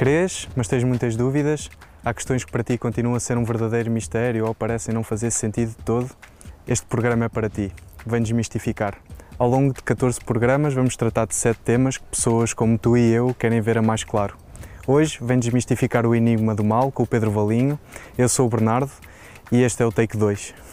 Crês, mas tens muitas dúvidas? Há questões que para ti continuam a ser um verdadeiro mistério ou parecem não fazer sentido de todo? Este programa é para ti. Vem desmistificar. Ao longo de 14 programas vamos tratar de 7 temas que pessoas como tu e eu querem ver a mais claro. Hoje vem desmistificar o enigma do mal com o Pedro Valinho. Eu sou o Bernardo e este é o Take 2.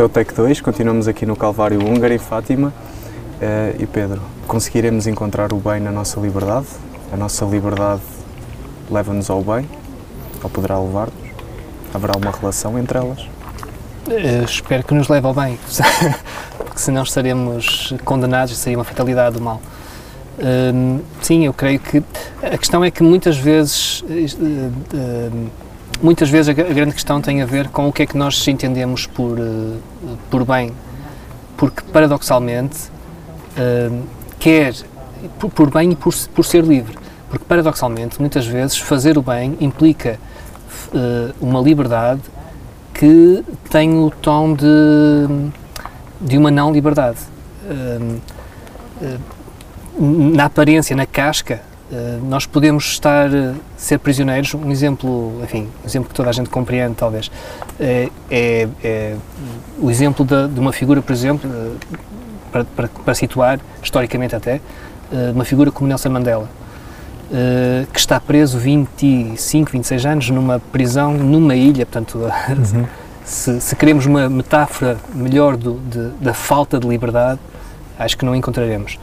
É o Take 2, continuamos aqui no Calvário Húngaro, em Fátima. Uh, e Pedro, conseguiremos encontrar o bem na nossa liberdade? A nossa liberdade leva-nos ao bem? Ou poderá levar-nos? Haverá uma relação entre elas? Uh, espero que nos leve ao bem, porque senão estaremos condenados, seria uma fatalidade do mal. Uh, sim, eu creio que a questão é que muitas vezes muitas vezes a, grande questão tem a ver com o que é que nós entendemos por, uh, por bem. Porque, paradoxalmente, uh, quer por, bem e por, por ser livre. Porque, paradoxalmente, muitas vezes fazer o bem implica uh, uma liberdade que tem o tom de, de uma não liberdade. na aparência, na casca, eh, nós podemos estar, uh, ser prisioneiros, um exemplo, enfim, um exemplo que toda a gente compreende, talvez, é, é, é o exemplo de, de, uma figura, por exemplo, para, para, para, situar, historicamente até, uma figura como Nelson Mandela, que está preso 25, 26 anos numa prisão, numa ilha, portanto, uhum. se, se, queremos uma metáfora melhor do, de, da falta de liberdade, acho que não encontraremos.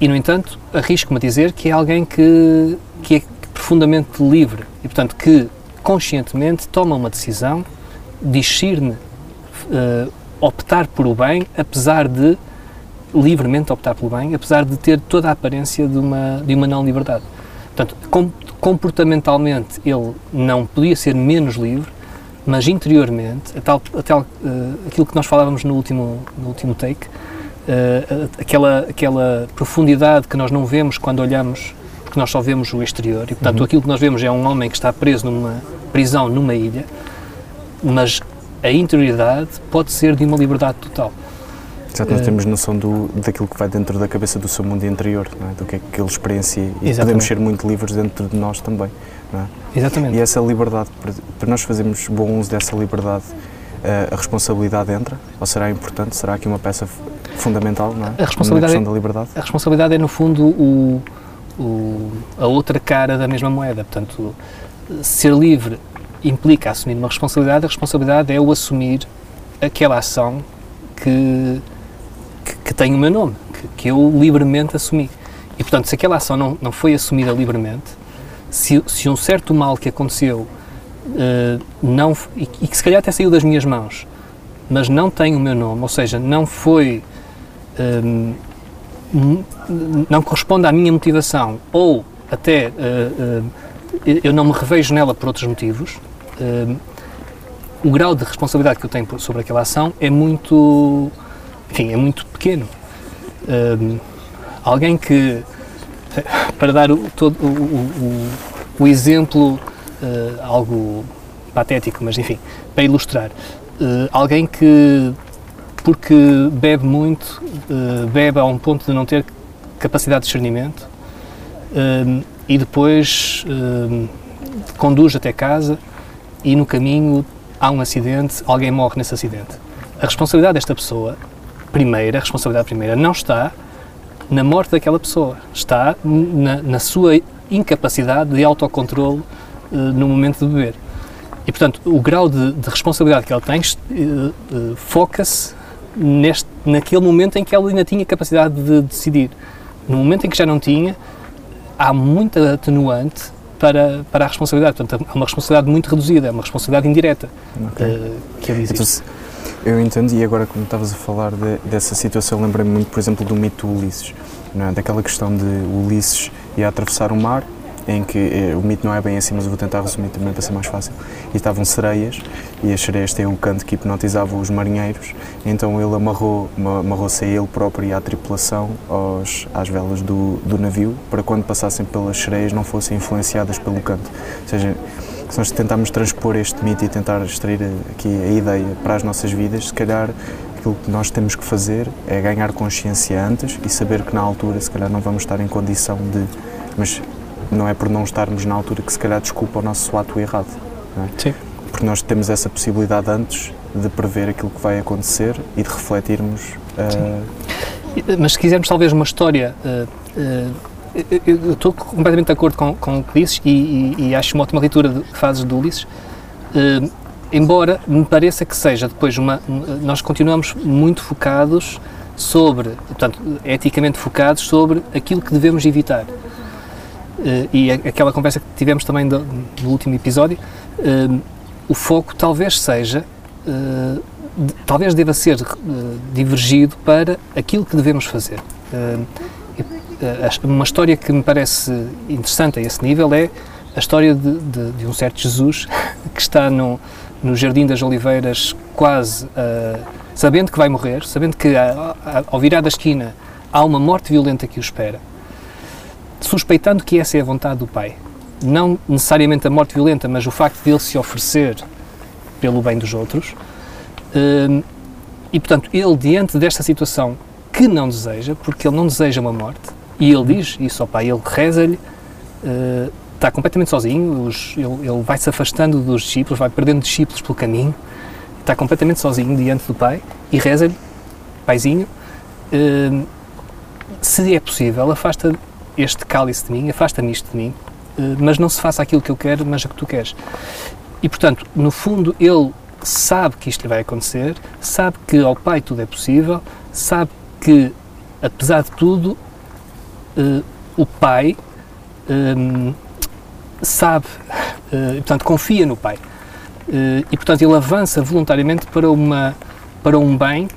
E, no entanto, arrisco-me a dizer que é alguém que, que é profundamente livre e, portanto, que conscientemente toma uma decisão, discerne uh, optar por o bem, apesar de livremente optar pelo bem, apesar de ter toda a aparência de uma, de uma não liberdade. Portanto, com, comportamentalmente ele não podia ser menos livre, mas interiormente, a tal, a tal, uh, aquilo que nós falávamos no último, no último take, uh, aquela, aquela profundidade que nós não vemos quando olhamos, porque nós só vemos o exterior, e portanto uhum. aquilo que nós vemos é um homem que está preso numa prisão numa ilha, mas a interioridade pode ser de uma liberdade total. Exato, nós uh, temos noção do, daquilo que vai dentro da cabeça do seu mundo interior, é? do que é que ele experiencia e exatamente. podemos ser muito livres dentro de nós também. É? Exatamente. E essa liberdade, para nós fazermos bom uso dessa liberdade, a responsabilidade entra? Ou será importante? Será aqui uma peça fundamental, não é? A responsabilidade, é, da liberdade. A responsabilidade é, no fundo, o, o, a outra cara da mesma moeda. Portanto, ser livre implica assumir uma responsabilidade, a responsabilidade é o assumir aquela ação que, que, que tem o meu nome, que, que, eu livremente assumi. E, portanto, se aquela ação não, não foi assumida livremente, se, se um certo mal que aconteceu uh, não, e, que se calhar até saiu das minhas mãos, mas não tem o meu nome, ou seja, não foi um, não corresponde à minha motivação ou até uh, uh, eu não me revejo nela por outros motivos, o grau de responsabilidade que eu tenho sobre aquela ação é muito, enfim, é muito pequeno. alguém que, para dar o, todo o, o, o exemplo, algo patético, mas enfim, para ilustrar, alguém que porque bebe muito, uh, bebe a um ponto de não ter capacidade de discernimento uh, e depois uh, conduz até casa e no caminho há um acidente, alguém morre nesse acidente. A responsabilidade desta pessoa, primeira, a responsabilidade primeira, não está na morte daquela pessoa, está na, na sua incapacidade de autocontrole no momento de beber. E, portanto, o grau de, de responsabilidade que ela tem foca-se neste, naquele momento em que ela ainda tinha capacidade de decidir. No momento em que já não tinha, há muita atenuante para, para a responsabilidade. Portanto, é uma responsabilidade muito reduzida, é uma responsabilidade indireta okay. uh, que ele existe. Então, eu entendo, e agora, como estavas a falar de, dessa situação, lembrei-me muito, por exemplo, do mito Ulisses, é? daquela questão de Ulisses ia atravessar o mar em que eh, o mito não é bem assim, mas eu vou tentar resumir também para ser mais fácil. E estavam sereias, e as sereias têm um canto que hipnotizava os marinheiros, então ele amarrou, amarrou-se a ele próprio e à tripulação aos, às velas do, do navio, para quando passassem pelas sereias não fossem influenciadas pelo canto. Ou seja, se nós tentarmos transpor este mito e tentar extrair aqui a ideia para as nossas vidas, se calhar aquilo que nós temos que fazer é ganhar consciência antes e saber que na altura se calhar não vamos estar em condição de mas não é por não estarmos na altura que se calhar desculpa o nosso ato errado. É? Sim. Porque nós temos essa possibilidade antes de prever aquilo que vai acontecer e de refletirmos. Uh... Mas se quisermos talvez uma história. Uh, eu estou completamente de acordo com, com o que dizes e, e, e acho uma ótima leitura que fazes do Ulisses. embora me pareça que seja depois uma. Nós continuamos muito focados sobre, portanto, eticamente focados sobre aquilo que devemos evitar. Uh, e aquela conversa que tivemos também do, no último episódio, uh, o foco talvez seja, uh, de, talvez deva ser divergido para aquilo que devemos fazer. uma história que me parece interessante a esse nível é a história de, de, de um certo Jesus que está no, no Jardim das Oliveiras quase sabendo que vai morrer, sabendo que ao virar da esquina há uma morte violenta que o espera suspeitando que essa é a vontade do pai. Não necessariamente a morte violenta, mas o facto de ele se oferecer pelo bem dos outros. Hum, e, portanto, ele, diante desta situação que não deseja, porque ele não deseja uma morte, e ele diz isso ao pai, ele reza-lhe, uh, está completamente sozinho, ele, vai se afastando dos discípulos, vai perdendo discípulos pelo caminho, está completamente sozinho diante do pai e reza-lhe, paizinho, uh, se é possível, afasta este cálice de mim, afasta-me isto de mim, eh, mas não se faça aquilo que eu quero, mas a que tu queres. E, portanto, no fundo, ele sabe que isto lhe vai acontecer, sabe que ao Pai tudo é possível, sabe que, apesar de tudo, uh, o Pai ehm, sabe, uh, portanto, confia no Pai. E, portanto, ele avança voluntariamente para, uma, para um bem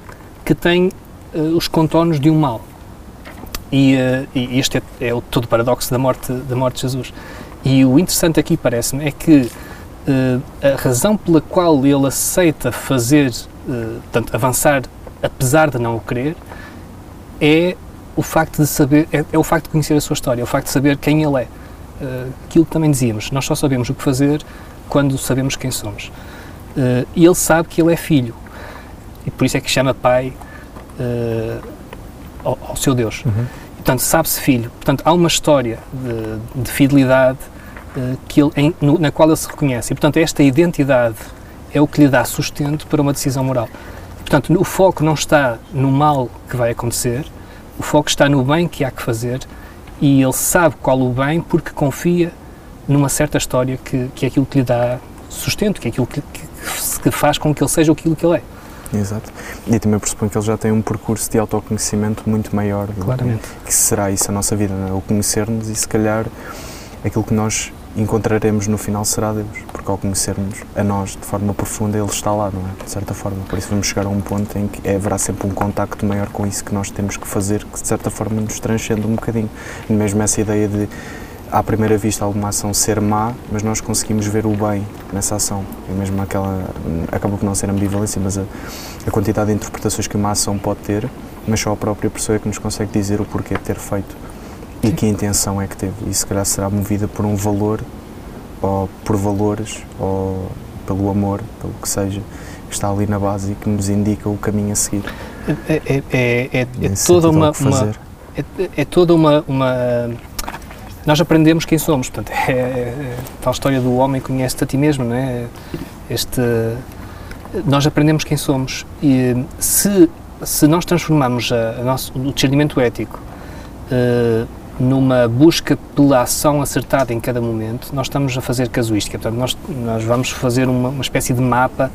que tem os contornos de um mal. E, uh, e este é, é, o todo paradoxo da morte, da morte de Jesus. E o interessante aqui, parece-me, é que uh, a razão pela qual ele aceita fazer, uh, portanto, avançar apesar de não o querer, é o facto de saber, é, é, o facto de conhecer a sua história, é o facto de saber quem ele é. Uh, aquilo que também dizíamos, nós só sabemos o que fazer quando sabemos quem somos. Uh, e ele sabe que ele é filho, e por isso é que chama pai uh, ao, ao, seu Deus. Uhum. Portanto, sabe-se filho. Portanto, há uma história de, de fidelidade uh, que ele, em, no, na qual ele se reconhece. E, portanto, esta identidade é o que lhe dá sustento para uma decisão moral. Portanto, o foco não está no mal que vai acontecer, o foco está no bem que há que fazer e ele sabe qual o bem porque confia numa certa história que, que é aquilo que lhe dá sustento, que é aquilo que, que, que faz com que ele seja aquilo que ele é. Exato. E também pressuponho que ele já tem um percurso de autoconhecimento muito maior. Claramente. Que será isso a nossa vida, é? o conhecer-nos e se calhar aquilo que nós encontraremos no final será Deus, porque ao conhecermos a nós de forma profunda, Ele está lá, não é? De certa forma. Por isso vamos chegar a um ponto em que haverá sempre um contacto maior com isso que nós temos que fazer, que de certa forma nos transcende um bocadinho. Mesmo essa ideia de à primeira vista alguma ação ser má, mas nós conseguimos ver o bem nessa ação. E mesmo aquela, acaba por não ser ambivalência, mas a, a, quantidade de interpretações que uma ação pode ter, mas só a própria pessoa é que nos consegue dizer o porquê de ter feito e que intenção é que teve. E se calhar será movida por um valor, ou por valores, ou pelo amor, pelo que seja, que está ali na base e que nos indica o caminho a seguir. É, é, é, é, é toda uma, uma é, é toda uma, uma nós aprendemos quem somos. Portanto, é, é, é tal história do homem conhece-te a ti mesmo, não é? Este, nós aprendemos quem somos e se, se nós transformamos a, a nosso, o discernimento ético uh, numa busca pela ação acertada em cada momento, nós estamos a fazer casuística. Portanto, nós, nós vamos fazer uma, uma espécie de mapa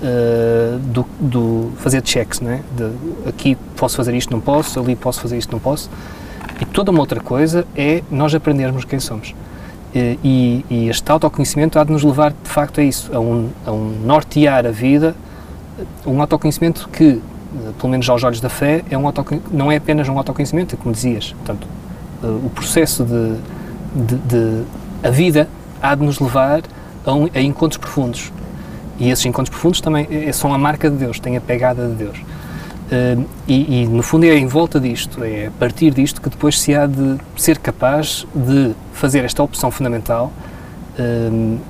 uh, do, do, fazer checks, não é? De, aqui posso fazer isto, não posso, ali posso fazer isto, não posso. E toda uma outra coisa é nós aprendermos quem somos. E, e este autoconhecimento há de nos levar, de facto, a isso, a um, a um nortear a vida, um autoconhecimento que, pelo menos aos olhos da fé, é um não é apenas um autoconhecimento, é como dizias. Portanto, o processo de, de, de, a vida há de nos levar a, um, a encontros profundos. E esses encontros profundos também é, são a marca de Deus, têm a pegada de Deus. Uh, e, e, no fundo é em volta disto, é a partir disto que depois se há de ser capaz de fazer esta opção fundamental uh,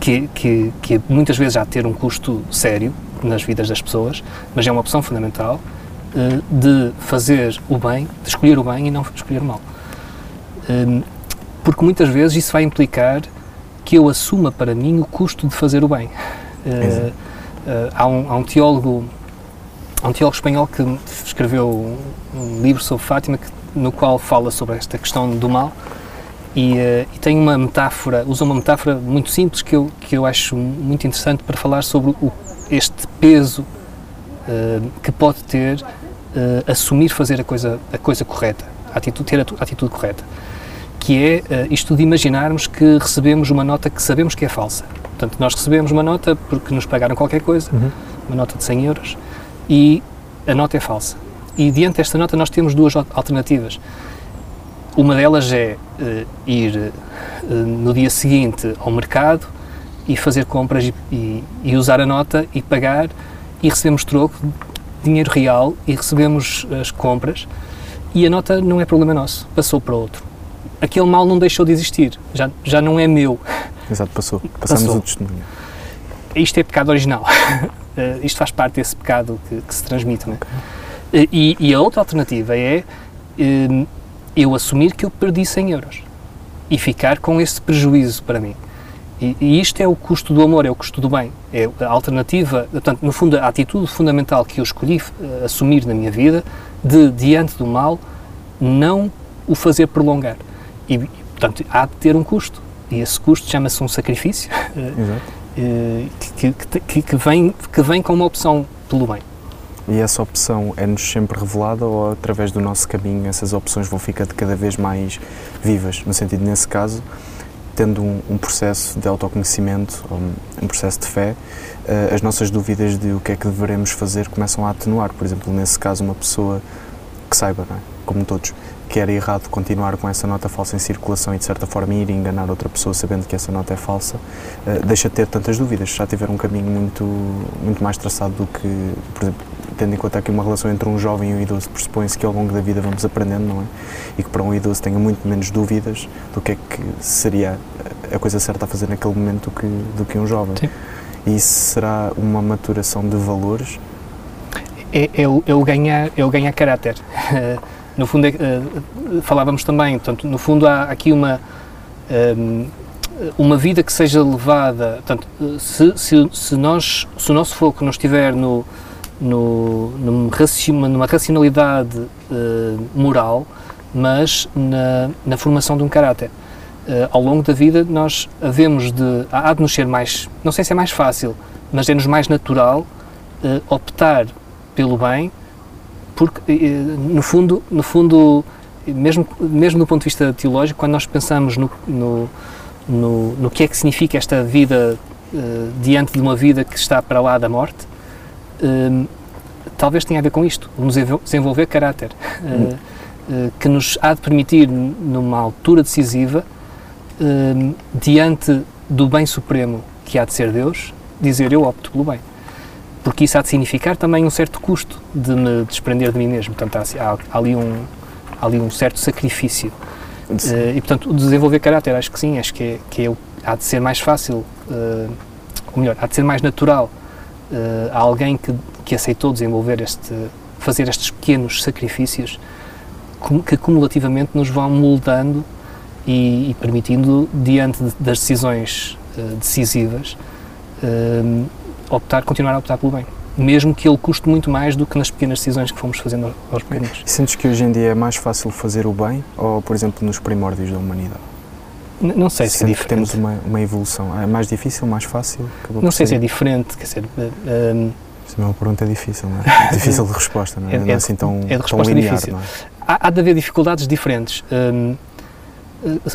que, que, que, muitas vezes há de ter um custo sério nas vidas das pessoas, mas é uma opção fundamental uh, de fazer o bem, de escolher o bem e não escolher o mal. porque muitas vezes isso vai implicar que eu assuma para mim o custo de fazer o bem. há, um, há um teólogo um teólogo espanhol que escreveu um, livro sobre Fátima que, no qual fala sobre esta questão do mal e, uh, e, tem uma metáfora, usa uma metáfora muito simples que eu, que eu acho muito interessante para falar sobre o, este peso uh, que pode ter uh, assumir fazer a coisa, a coisa correta, a atitude, ter a, a atitude correta, que é isto de imaginarmos que recebemos uma nota que sabemos que é falsa. Portanto, nós recebemos uma nota porque nos pagaram qualquer coisa, uhum. uma nota de 100 euros, e a nota é falsa. E diante desta nota nós temos duas alternativas. Uma delas é uh, ir uh, no dia seguinte ao mercado e fazer compras e, e, e, usar a nota e pagar e recebemos troco, dinheiro real e recebemos as compras e a nota não é problema nosso, passou para outro. Aquele mal não deixou de existir, já, já não é meu. Exato, passou. Passamos passou. o testemunho. Isto é pecado original. Uh, isto faz parte desse pecado que, que se transmite. Né? E, e, a outra alternativa é uh, eu assumir que eu perdi 100 euros e ficar com esse prejuízo para mim. E, e, isto é o custo do amor, é o custo do bem. É a alternativa, portanto, no fundo, a atitude fundamental que eu escolhi assumir na minha vida, de, diante do mal, não o fazer prolongar. E, portanto, há de ter um custo. E esse custo chama-se um sacrifício. Exato eh, que, que, que, vem, que vem com uma opção pelo bem. E essa opção é-nos sempre revelada ou através do nosso caminho essas opções vão ficando cada vez mais vivas? No sentido, nesse caso, tendo um, um processo de autoconhecimento, um, processo de fé, uh, as nossas dúvidas de o que é que devemos fazer começam a atenuar. Por exemplo, nesse caso, uma pessoa que saiba, é? como todos, que era errado continuar com essa nota falsa em circulação e de certa forma ir enganar outra pessoa sabendo que essa nota é falsa, uh, deixa de ter tantas dúvidas. Já tiver um caminho muito, muito mais traçado do que, por exemplo, tendo em conta aqui uma relação entre um jovem e um idoso, pressupõe-se que ao longo da vida vamos aprendendo, não é? E que para um idoso tenha muito menos dúvidas do que é que seria a coisa certa a fazer naquele momento do que, do que um jovem. Sim. E isso será uma maturação de valores? É, é, o, é o ganhar, é o ganhar caráter. no fundo, uh, falávamos também, portanto, no fundo há aqui uma, um, ehm, uma vida que seja levada, portanto, se, se, se, nós, se o nosso foco não estiver no, no, numa, numa racionalidade uh, moral, mas na, na, formação de um caráter. Uh, ao longo da vida nós havemos de, há de nos ser mais, não sei se é mais fácil, mas é-nos mais natural optar pelo bem porque no fundo, no fundo mesmo, mesmo do ponto de vista teológico, quando nós pensamos no, no, no, no que é que significa esta vida uh, diante de uma vida que está para lá da morte, uh, talvez tenha a ver com isto, nos desenvolver caráter, uh, que nos há de permitir, numa altura decisiva, diante do bem supremo que há de ser Deus, dizer eu opto pelo bem porque isso há de significar também um certo custo de me desprender de mim mesmo. Portanto, há, há ali, um, há ali um certo sacrifício. Uh, e, portanto, desenvolver caráter, acho que sim, acho que, é, que é, há de ser mais fácil, uh, ou melhor, há de ser mais natural uh, a alguém que, que aceitou desenvolver este, fazer estes pequenos sacrifícios que cumulativamente nos vão moldando e, e permitindo, diante de, das decisões decisivas, optar, continuar a optar pelo bem. Mesmo que ele custe muito mais do que nas pequenas decisões que fomos fazendo aos pequenos. Sentes que hoje em dia é mais fácil fazer o bem ou, por exemplo, nos primórdios da humanidade? N não sei se é diferente. temos uma, uma, evolução. É mais difícil, mais fácil? Não sei se é diferente, quer dizer... Uh, Essa é uma pergunta difícil, não é? difícil de resposta, não é? É, não é assim tão, é de resposta linear, difícil. É? Há, há, de haver dificuldades diferentes. Um,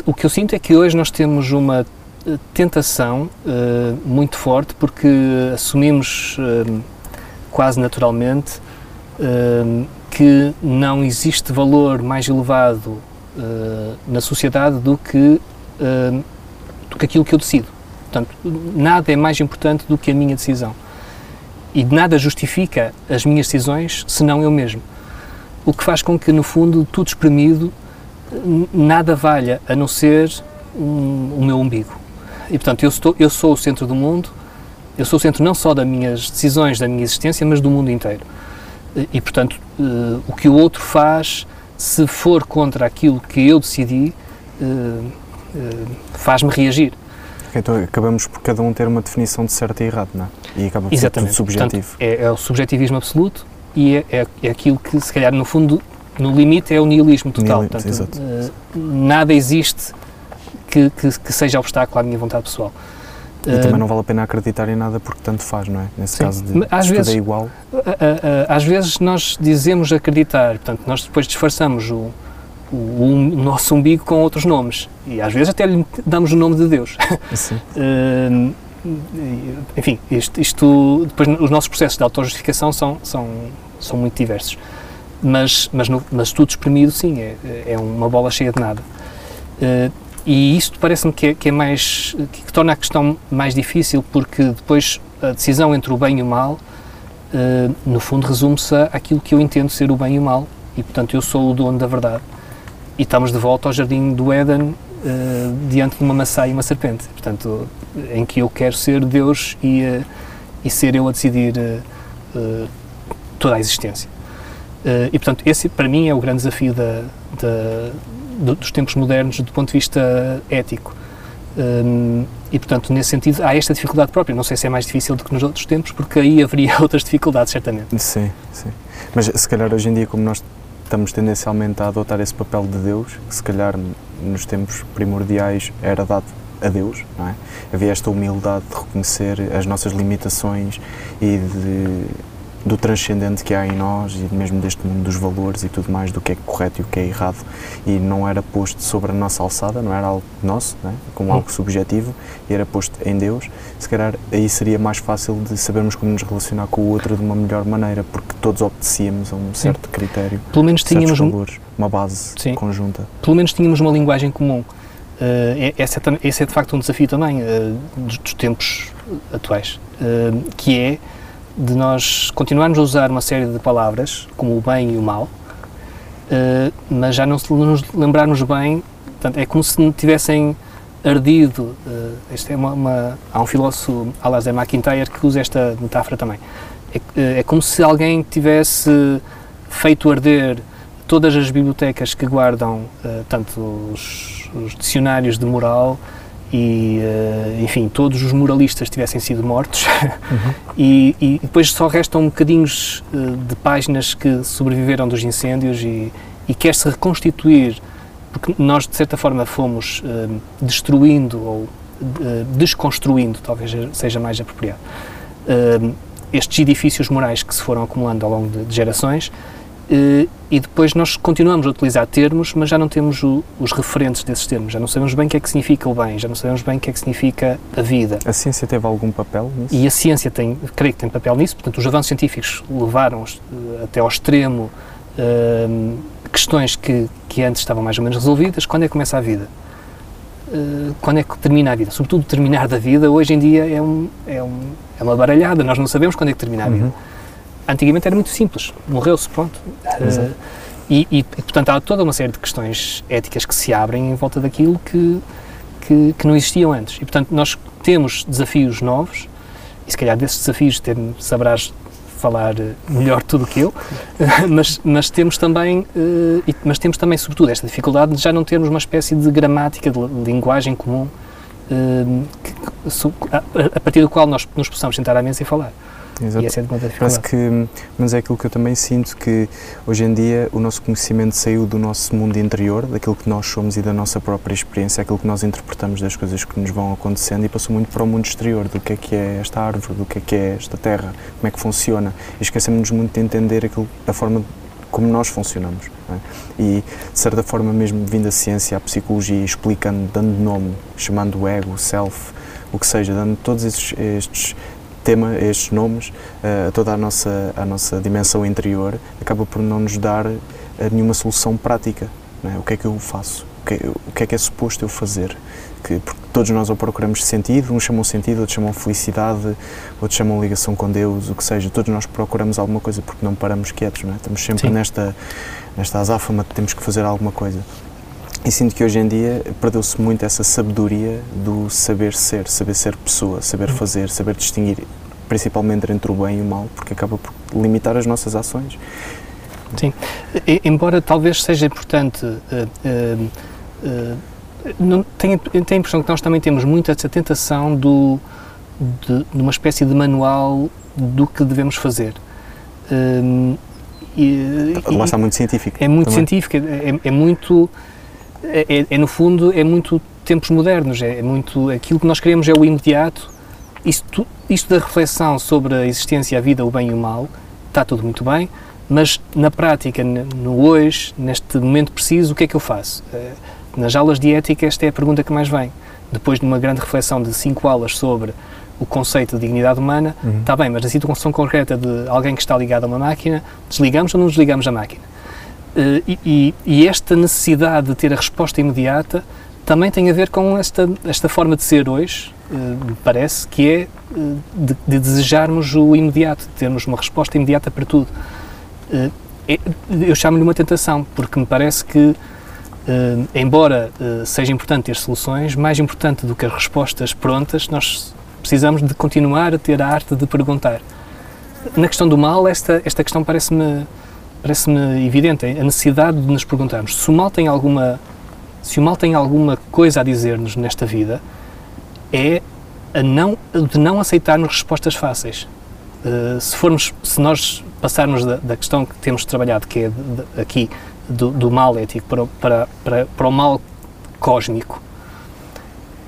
o que eu sinto é que hoje nós temos uma tentação uh, muito forte porque assumimos uh, quase naturalmente uh, que não existe valor mais elevado na sociedade do que do que aquilo que eu decido. Portanto, nada é mais importante do que a minha decisão. E nada justifica as minhas decisões senão eu mesmo. O que faz com que, no fundo, tudo espremido, nada valha a não ser um, o meu umbigo. E, portanto, eu, estou, eu sou o centro do mundo, eu sou o centro não só das minhas decisões, da minha existência, mas do mundo inteiro. E, portanto, uh, o que o outro faz, se for contra aquilo que eu decidi, uh, uh, faz-me reagir. Então acabamos por cada um ter uma definição de certo e errado, não é? E acaba por Exatamente. ser tudo subjetivo. Portanto, é, é, o subjetivismo absoluto e é, é, é, aquilo que, se calhar, no fundo, no limite, é o nihilismo total. Nihil, Portanto, nada existe que, que, que, seja obstáculo à minha vontade pessoal. E uh, também não vale a pena acreditar em nada porque tanto faz, não é? Nesse sim. caso de às vezes, é igual. às vezes nós dizemos acreditar, portanto, nós depois disfarçamos o, o, o, nosso umbigo com outros nomes e às vezes até lhe damos o nome de Deus. uh, enfim, isto, isto, depois os nossos processos de autojustificação são, são, são muito diversos. Mas, mas, no, mas tudo exprimido, sim, é, é uma bola cheia de nada. Uh, e isto parece-me que, é, que é mais que, que, torna a questão mais difícil porque depois a decisão entre o bem e o mal uh, no fundo resume-se àquilo que eu entendo ser o bem e o mal. E portanto eu sou o dono da verdade. E estamos de volta ao jardim do Éden uh, diante de uma maçã e uma serpente. Portanto em que eu quero ser Deus e, uh, e ser eu a decidir toda a existência. E portanto esse para mim é o grande desafio da, da dos tempos modernos do ponto de vista ético. Um, e, portanto, nesse sentido, há esta dificuldade própria. Não sei se é mais difícil do que nos outros tempos, porque aí haveria outras dificuldades, certamente. Sim, sim. Mas, se calhar, hoje em dia, como nós estamos tendencialmente a adotar esse papel de Deus, que se calhar nos tempos primordiais era dado a Deus, não é? Havia esta humildade de reconhecer as nossas limitações e de do transcendente que há em nós e mesmo deste mundo dos valores e tudo mais, do que é correto e o que é errado, e não era posto sobre a nossa alçada, não era algo nosso, é? como algo subjetivo, e era posto em Deus, se calhar aí seria mais fácil de sabermos como nos relacionar com o outro de uma melhor maneira, porque todos obedecíamos a um certo Sim. critério, Pelo menos tínhamos valores, uma base Sim. conjunta. Pelo menos tínhamos uma linguagem comum. Uh, esse, é, esse, é, de facto um desafio também uh, dos, dos, tempos atuais, uh, que é de nós continuarmos a usar uma série de palavras, como o bem e o mal, uh, mas já não nos lembrarmos bem, portanto, é como se tivessem ardido. Uh, é uma, uma, há um filósofo, Alasdair MacIntyre, que usa esta metáfora também. É, uh, é como se alguém tivesse feito arder todas as bibliotecas que guardam, uh, tanto os, os dicionários de moral e, uh, enfim, todos os moralistas tivessem sido mortos uhum. e, e, depois só restam bocadinhos uh, de páginas que sobreviveram dos incêndios e, e quer-se reconstituir, porque nós, de certa forma, fomos uh, destruindo ou desconstruindo, talvez seja mais apropriado, estes edifícios morais que se foram acumulando ao longo de, de gerações Uh, e depois nós continuamos a utilizar termos, mas já não temos o, os referentes desses termos, já não sabemos bem o que é que significa o bem, já não sabemos bem o que é que significa a vida. A ciência teve algum papel nisso? E a ciência tem, creio que tem papel nisso, portanto os avanços científicos levaram uh, até ao extremo uh, questões que, que antes estavam mais ou menos resolvidas. Quando é que começa a vida? quando é que termina a vida? Sobretudo terminar da vida, hoje em dia é, um, é, um, é uma baralhada, nós não sabemos quando é que termina a vida. Uhum antigamente era muito simples, morreu-se, pronto. Uh, e, e, portanto, há toda uma série de questões éticas que se abrem em volta daquilo que, que, que não existiam antes. E, portanto, nós temos desafios novos, e se calhar desses desafios ter, saberás falar eh, melhor tudo que eu, mas, mas temos também, uh, mas temos também, sobretudo, esta dificuldade de já não termos uma espécie de gramática, de linguagem comum, a, partir do qual nós nos possamos sentar à mesa e falar. Exato. E essa é de muita dificuldade. Parece que, mas é aquilo que eu também sinto, que hoje em dia o nosso conhecimento saiu do nosso mundo interior, daquilo que nós somos e da nossa própria experiência, aquilo que nós interpretamos das coisas que nos vão acontecendo e passou muito para o mundo exterior, do que é que é esta árvore, do que é que é esta terra, como é que funciona. E esquecemos muito de entender aquilo, a forma como nós funcionamos. É? E, de certa forma, mesmo vindo a ciência, a psicologia, explicando, dando nome, chamando o ego, o self, o que seja, dando todos estes, estes tema, estes nomes, a uh, toda a nossa, a nossa dimensão interior, acaba por não nos dar uh, nenhuma solução prática. É? O que é que eu faço? O que, é, o que, é que é suposto eu fazer? que porque todos nós ou procuramos sentido, uns chamam sentido, outros chamam felicidade, outros chamam ligação com Deus, o que seja, todos nós procuramos alguma coisa porque não paramos quietos, não é? Estamos sempre Sim. nesta, nesta azáfama de temos que fazer alguma coisa. E sinto que hoje em dia perdeu-se muito essa sabedoria do saber ser, saber ser pessoa, saber Uhum. fazer, saber distinguir, principalmente entre o bem e o mal, porque acaba por limitar as nossas ações. E- Embora talvez seja importante, eh, não, tenho, tenho a impressão que nós também temos muita essa tentação do, de, de uma espécie de manual do que devemos fazer. Hum, e- e- Lá está muito científico. é muito também. científico, é, é- é muito, é, é- é, no fundo, é muito tempos modernos, é, é muito, aquilo que nós queremos é o imediato, isto, isto da reflexão sobre a existência, a vida, o bem e o mal, está tudo muito bem, mas na prática, no hoje, neste momento preciso, o que é que eu faço? Eh, Nas aulas de ética, esta é a pergunta que mais vem. Depois de uma grande reflexão de cinco aulas sobre o conceito de dignidade humana, Uhum. Está bem, mas na situação concreta de alguém que está ligado a uma máquina, desligamos ou não desligamos a máquina? Eh, e, e- esta necessidade de ter a resposta imediata também tem a ver com esta, esta forma de ser hoje, eh, parece, que é eh, de, de desejarmos o imediato, de termos uma resposta imediata para tudo. É- eu chamo-lhe uma tentação, porque me parece que, embora seja importante ter soluções, mais importante do que as respostas prontas, nós precisamos de continuar a ter a arte de perguntar. Na questão do mal, esta, esta questão parece-me parece-me evidente, a necessidade de nos perguntarmos se o mal tem alguma se o mal tem alguma coisa a dizer-nos nesta vida, é a não, de não aceitarmos respostas fáceis. Uh, se formos, se nós passarmos da, da questão que temos trabalhado, que é de- de- aqui do, do mal ético para, para, para, para o mal cósmico,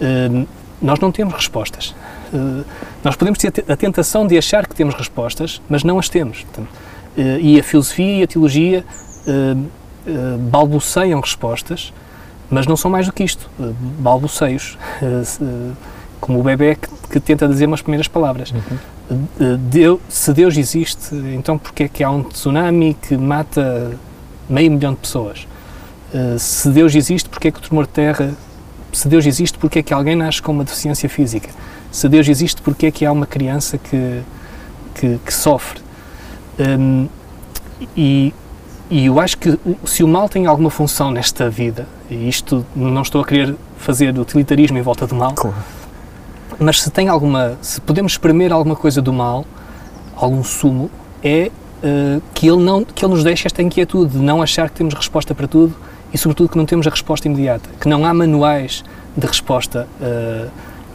uh, nós não temos respostas. Uh, nós podemos ter a tentação de achar que temos respostas, mas não as temos. Portanto, e a filosofia e a teologia uh, uh, balbuciam respostas, mas não são mais do que isto, balbuceios, como o bebê que, tenta dizer umas primeiras palavras. Uh, Deu- se Deus existe, então porquê é que há um tsunami que mata meio milhão de pessoas? Se Deus existe, porquê é que o tremor de terra... Se Deus existe, porquê é que alguém nasce com uma deficiência física? Se Deus existe, porquê é que há uma criança que, que, que sofre? Um, e, e eu acho que se o mal tem alguma função nesta vida, e isto não estou a querer fazer utilitarismo em volta do mal, Claro. mas se tem alguma, se podemos espremer alguma coisa do mal, algum sumo, é eh, que ele não, que ele nos deixe esta inquietude de não achar que temos resposta para tudo e sobretudo que não temos a resposta imediata, que não há manuais de resposta eh,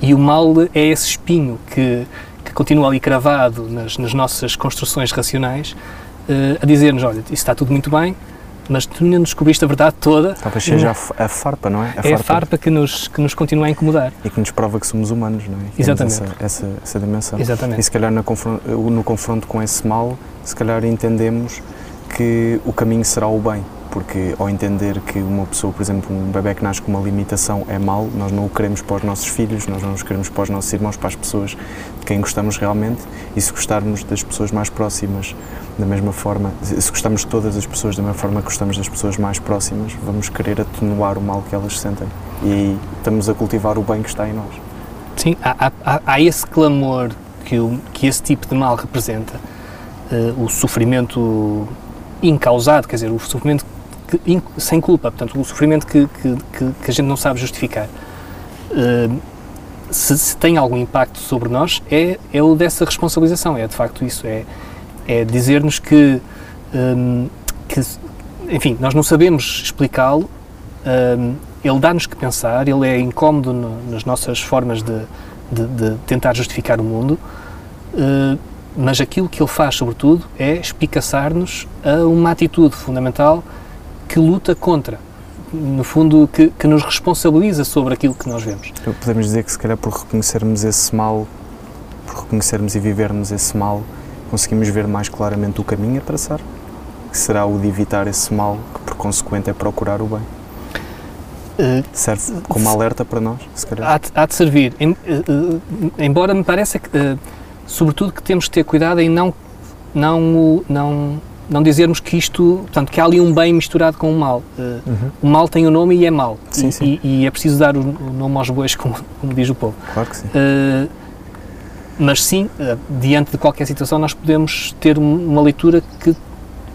e o mal é esse espinho que continua ali cravado nas, nas nossas construções racionais eh, a dizer-nos, olha, isso está tudo muito bem, mas tu ainda não descobriste a verdade toda, Talvez seja a, a farpa, não é? é a farpa que nos, que nos continua a incomodar. E que nos prova que somos humanos, não é? Que Exatamente. Essa, essa, essa dimensão. Exatamente. E se calhar no confronto, no confronto com esse mal, se calhar entendemos que o caminho será o bem. Porque ao entender que uma pessoa, por exemplo, um bebê que nasce com uma limitação é mau, nós não o queremos para os nossos filhos, nós não o queremos para os nossos irmãos, para as pessoas de quem gostamos realmente. E se gostarmos das pessoas mais próximas da mesma forma, se gostarmos de todas as pessoas da mesma forma que gostamos das pessoas mais próximas, vamos querer atenuar o mal que elas sentem. E estamos a cultivar o bem que está em nós. Sim, há, há- há, esse clamor que, o, que esse tipo de mal representa, eh, o sofrimento incausado, quer dizer, o sofrimento que- sem culpa, portanto, o sofrimento que, que, que- a gente não sabe justificar. Eh, se, se tem algum impacto sobre nós, é, é o dessa responsabilização, é de facto isso, é, é dizer-nos que, hum, que, enfim, nós não sabemos explicá-lo, hum, ele dá-nos que pensar, ele é incómodo no- nas nossas formas de, de- de tentar justificar o mundo, eh, mas aquilo que ele faz, sobretudo, é espicaçar-nos a uma atitude fundamental que luta contra, no fundo, que, que nos responsabiliza sobre aquilo que nós vemos. Podemos dizer que se calhar por reconhecermos esse mal, por reconhecermos e vivermos esse mal, conseguimos ver mais claramente o caminho a traçar, que será o de evitar esse mal, que por consequente é procurar o bem. Eh, Serve como alerta para nós, se calhar. há, de, há de servir, Em- eh, eh, embora me pareça que, sobretudo, que temos que ter cuidado em não, não, não não dizermos que isto, portanto, que há ali um bem misturado com o mal. Uh, Uhum. O mal tem o nome e é mal. Sim, e, sim. E, e é preciso dar o, o nome aos bois, como, como diz o povo. Claro que sim. Uh, mas sim, uh, diante de qualquer situação, nós podemos ter um- uma leitura que,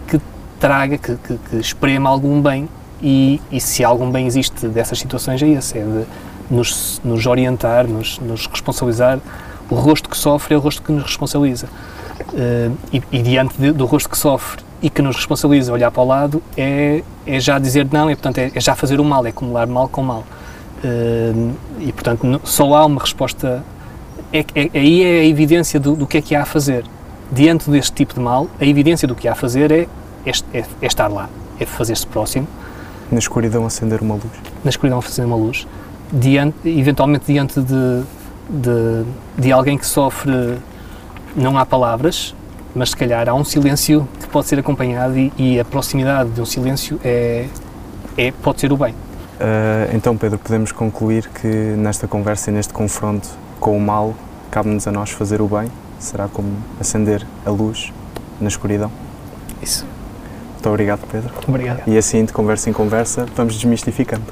que traga, que, que, que esprema algum bem. E, e se algum bem existe dessas situações, é esse: é de nos, nos orientar, nos, nos responsabilizar. O rosto que sofre é o rosto que nos responsabiliza. Uh, e, e diante de- do rosto que sofre e que nos responsabiliza, olhar para o lado, é, é já dizer não, é, portanto, é, é já fazer o mal, é acumular mal com mal. Uh, e, portanto, só há uma resposta. É, é, aí é a evidência do, do que é que há a fazer. Diante deste tipo de mal, a evidência do que há a fazer é, é, é- estar lá, é fazer-se próximo, Na escuridão acender uma luz. na escuridão fazer uma luz, diante, eventualmente diante de, de, de alguém que sofre, não há palavras, mas se calhar há um silêncio que pode ser acompanhado e, e a proximidade de um silêncio é, é, pode ser o bem. Uh, então, Pedro, podemos concluir que nesta conversa e neste confronto com o mal, cabe-nos a nós fazer o bem? Será como acender a luz na escuridão? Isso. Muito obrigado, Pedro. Obrigado. E assim, de conversa em conversa, vamos desmistificando.